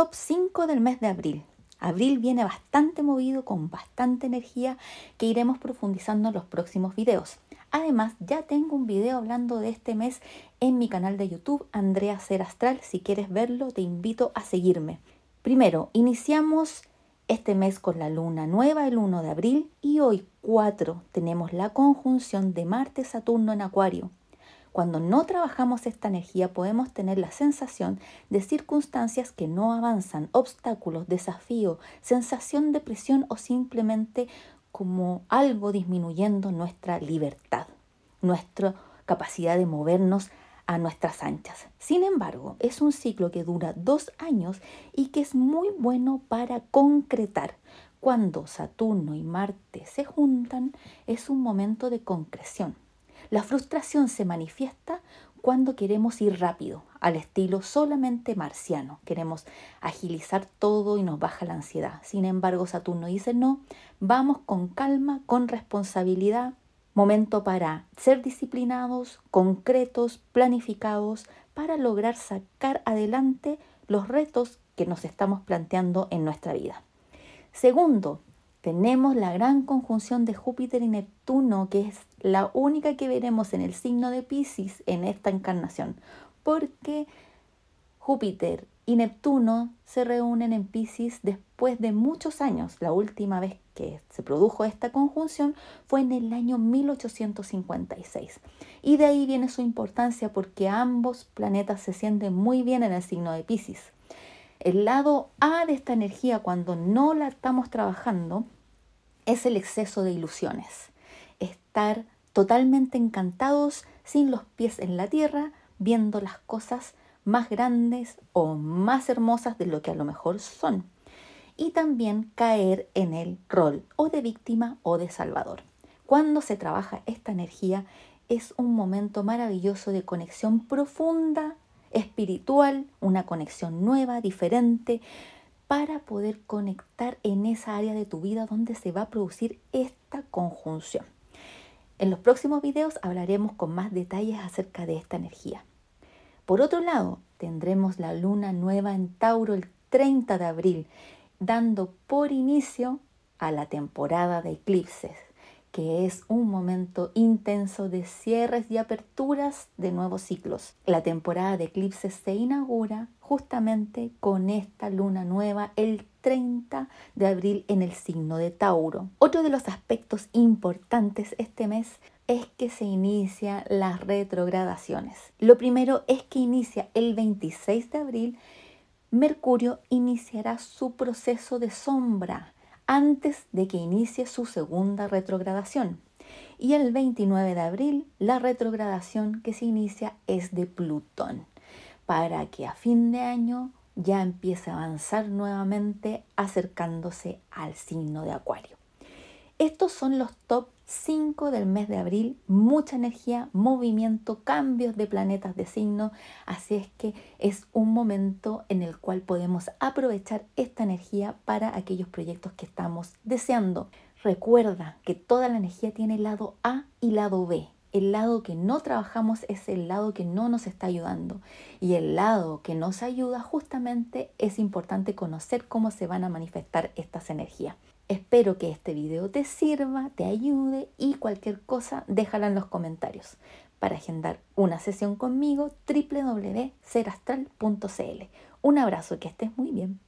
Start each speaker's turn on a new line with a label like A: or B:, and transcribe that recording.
A: top 5 del mes de abril. Abril viene bastante movido, con bastante energía, que iremos profundizando en los próximos videos. Además, ya tengo un video hablando de este mes en mi canal de YouTube, Andrea Ser Astral. Si quieres verlo, te invito a seguirme. Primero, iniciamos este mes con la luna nueva el 1 de abril y hoy 4 tenemos la conjunción de Marte-Saturno en Acuario. Cuando no trabajamos esta energía podemos tener la sensación de circunstancias que no avanzan, obstáculos, desafíos, sensación de presión o simplemente como algo disminuyendo nuestra libertad, nuestra capacidad de movernos a nuestras anchas. Sin embargo, es un ciclo que dura dos años y que es muy bueno para concretar. Cuando Saturno y Marte se juntan, es un momento de concreción. La frustración se manifiesta cuando queremos ir rápido, al estilo solamente marciano. Queremos agilizar todo y nos baja la ansiedad. Sin embargo, Saturno dice no, vamos con calma, con responsabilidad, Momento para ser disciplinados, concretos, planificados, para lograr sacar adelante los retos que nos estamos planteando en nuestra vida. Segundo, tenemos la gran conjunción de Júpiter y Neptuno, que es la única que veremos en el signo de Pisces en esta encarnación, porque Júpiter y Neptuno se reúnen en Pisces después de muchos años. La última vez que se produjo esta conjunción fue en el año 1856. Y de ahí viene su importancia porque ambos planetas se sienten muy bien en el signo de Pisces. El lado A de esta energía cuando no la estamos trabajando es el exceso de ilusiones. Estar totalmente encantados sin los pies en la tierra, viendo las cosas más grandes o más hermosas de lo que a lo mejor son. Y también caer en el rol o de víctima o de salvador. Cuando se trabaja esta energía es un momento maravilloso de conexión profunda, espiritual, una conexión nueva, diferente, para poder conectar en esa área de tu vida donde se va a producir esta conjunción. En los próximos videos hablaremos con más detalles acerca de esta energía. Por otro lado, tendremos la luna nueva en Tauro el 30 de abril, dando por inicio a la temporada de eclipses, que es un momento intenso de cierres y aperturas de nuevos ciclos. La temporada de eclipses se inaugura justamente con esta luna nueva el 30 de abril en el signo de Tauro. Otro de los aspectos importantes este mes es que se inician las retrogradaciones. Lo primero es que inicia el 26 de abril, Mercurio iniciará su proceso de sombra antes de que inicie su segunda retrogradación. Y el 29 de abril, la retrogradación que se inicia es de Plutón, para que a fin de año ya empiece a avanzar nuevamente acercándose al signo de Acuario. Estos son los top 5 del mes de abril, mucha energía, movimiento, cambios de planetas de signo, así es que es un momento en el cual podemos aprovechar esta energía para aquellos proyectos que estamos deseando. Recuerda que toda la energía tiene lado A y lado B. El lado que no trabajamos es el lado que no nos está ayudando. Y el lado que nos ayuda justamente es importante conocer cómo se van a manifestar estas energías. Espero que este video te sirva, te ayude y cualquier cosa déjala en los comentarios. Para agendar una sesión conmigo, www.serastral.cl. Un abrazo que estés muy bien.